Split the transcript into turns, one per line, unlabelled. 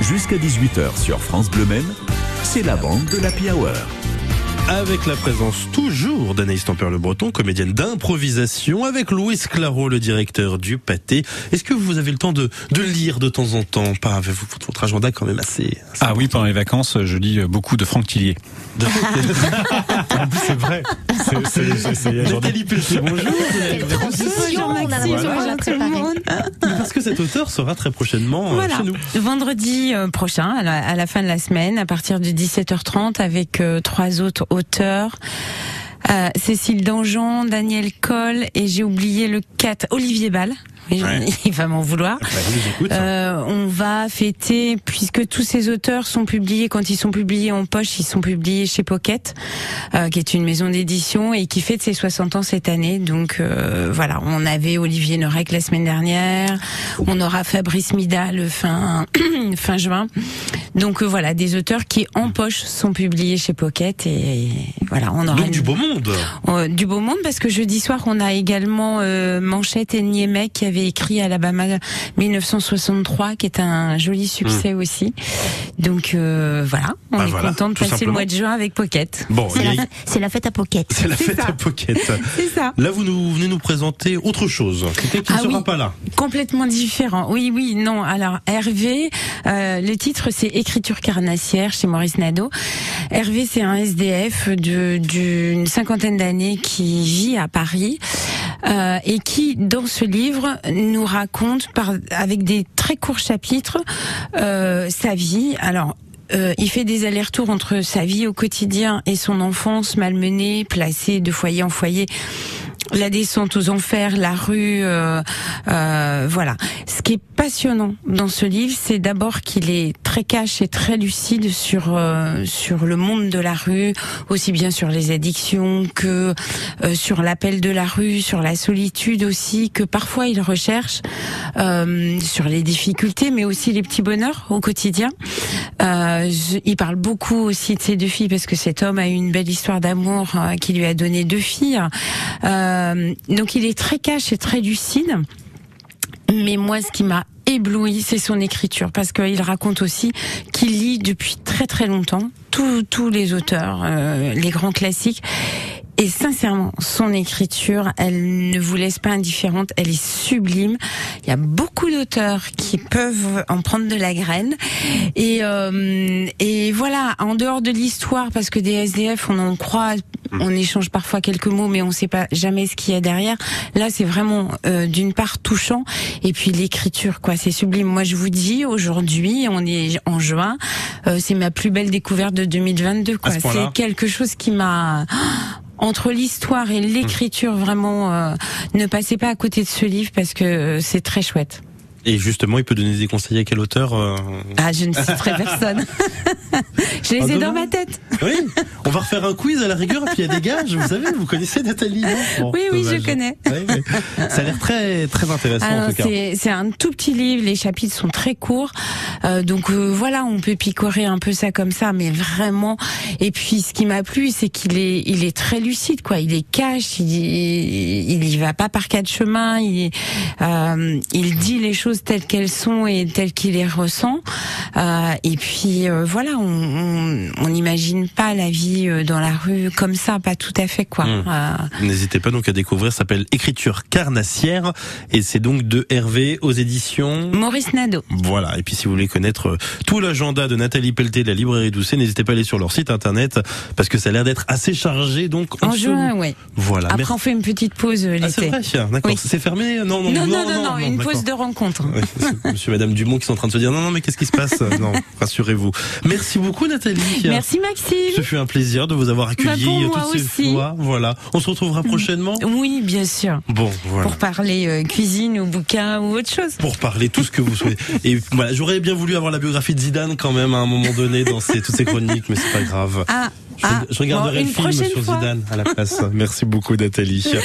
Jusqu'à 18h sur France Bleu Maine, c'est la bande de l'Happy Hour.
Avec la présence toujours d'Anaïs Tempère le Breton, comédienne d'improvisation, avec Louis Claro, le directeur du pâté. Est-ce que vous avez le temps de, de lire de temps en temps? Pas avec votre agenda quand même assez. assez
Ah oui, pendant les vacances, je lis beaucoup de Franck Tillier.
De-
c'est vrai. C'est-
bonjour. Parce que cet auteur sera très prochainement euh,
Voilà,
chez nous.
vendredi euh, prochain, à la, à la fin de la semaine, à partir de 17h30, avec euh, trois autres auteurs. Euh, Cécile Dangean, Daniel Coll et j'ai oublié le 4, Olivier Ball.
Ouais.
Il va m'en vouloir.
Bah.
Euh, on va fêter, puisque tous ces auteurs sont publiés, quand ils sont publiés en poche, ils sont publiés chez Pocket, euh, qui est une maison d'édition et qui fête ses 60 ans cette année. Donc voilà, on avait Olivier Norek la semaine dernière, on aura Fabrice Mida le fin fin juin. Donc euh, voilà, des auteurs qui en poche sont publiés chez Pocket et voilà, on aura
Donc
une-
du beau monde.
euh, du beau monde parce que jeudi soir on a également euh, Manchette et Niemek qui avait écrit Alabama 1963 qui est un joli succès aussi. Donc euh, voilà, on
Hmm. Bah
est
voilà,
content de passer
simplement.
le mois de juin avec Pocket.
Bon,
C'est
a-
la, fête à Pocket.
c'est la fête
ça.
à Pocket.
C'est ça.
Là, vous nous venez nous présenter autre chose, qui
Ah
ne sera
oui.
pas là?
Complètement différent. Oui, oui, non. Alors Hervé, euh, le titre c'est Écriture carnassière chez Maurice Nadeau. Hervé, c'est un SDF d'une cinquantaine d'années qui vit à Paris euh, et qui, dans ce livre, nous raconte avec des très courts chapitres euh, sa vie. Alors. euh, il fait des allers-retours entre sa vie au quotidien et son enfance malmenée, placée de foyer en foyer la descente aux enfers, la rue, euh, euh, voilà. Ce qui est passionnant dans ce livre, c'est d'abord qu'il est très cash et très lucide sur euh, sur le monde de la rue, aussi bien sur les addictions que euh, sur l'appel de la rue, sur la solitude aussi, que parfois il recherche euh, sur les difficultés, mais aussi les petits bonheurs au quotidien. Euh, je- il parle beaucoup aussi de ses deux filles parce que cet homme a eu une belle histoire d'amour qui lui a donné deux filles. Donc il est très cash et très lucide. Mais moi, ce qui m'a ébloui, c'est son écriture, parce qu'il raconte aussi qu'il lit depuis très très longtemps tous les auteurs, euh, les grands classiques. Et sincèrement, son écriture, elle ne vous laisse pas indifférente, elle est sublime. Il y a beaucoup d'auteurs qui peuvent en prendre de la graine. Et, euh, et voilà, en dehors de l'histoire, parce que des SDF, on en croit, on échange parfois quelques mots, mais on ne sait pas jamais ce qu'il y a derrière. Là, c'est vraiment euh, d'une part touchant, et puis l'écriture, quoi, c'est sublime. Moi, je vous dis, aujourd'hui, on est en juin, euh, c'est ma plus belle découverte de 2022. Quoi.
Ce.
C'est quelque chose qui m'a entre l'histoire et l'écriture, vraiment, euh, ne passez pas à côté de ce livre parce que euh, c'est très chouette.
Et justement, il peut donner des conseils à quel auteur euh,
Ah, je ne citerai personne. je les ai dans ma tête.
Oui, on va refaire un quiz à la rigueur, puis il y a des gages, vous savez, vous connaissez Nathalie Bon,
Oui, oui, je connais.
Ça a l'air très, très intéressant en tout cas.
c'est un tout petit livre, les chapitres sont très courts, Euh, donc euh, voilà, on peut picorer un peu ça comme ça, mais vraiment. Et puis ce qui m'a plu, c'est qu'il est, il est très lucide, quoi. Il est cash, il, il y va pas par quatre chemins, il, euh, il dit les choses telles qu'elles sont et telles qu'il les ressent. Euh, et puis euh, voilà, on on- on n'imagine pas la vie dans la rue comme ça, pas tout à fait, quoi.
Mm.
Euh,
N'hésitez pas donc à découvrir, ça s'appelle Écriture carnassière, et c'est donc de Hervé aux éditions...
Maurice Nadeau.
Voilà, et puis si vous voulez connaître euh, tout l'agenda de Nathalie Pelleté de la librairie Doucet, n'hésitez pas à aller sur leur site internet, parce que ça a l'air d'être assez chargé, donc...
En juin, ouais.
Voilà,
Après,
merci.
on fait une petite pause euh,
Ah, c'est
l'été.
vrai, d'accord.
Oui.
C'est fermé? Non non,
Non, non, non, non, une pause de rencontre.
Oui, c'est Monsieur Madame Dumont qui sont en train de se dire non non mais qu'est-ce qui se passe? Non, rassurez-vous. Merci beaucoup Nathalie.
Merci Maxime.
Ce fut un plaisir de vous avoir accueilli
Bah, pour moi
toutes ces
aussi.
fois. Voilà. On se retrouvera prochainement?
Oui, bien sûr.
Bon, voilà.
Pour parler euh, cuisine ou bouquin ou autre chose.
Pour parler tout ce que vous souhaitez. Et voilà, j'aurais bien voulu avoir la biographie de Zidane quand même à un moment donné dans ces, toutes ces chroniques, mais c'est pas grave.
Ah,
Je,
ah,
je regarderai
bon,
le film sur
fois.
Zidane à la place. Merci beaucoup Nathalie.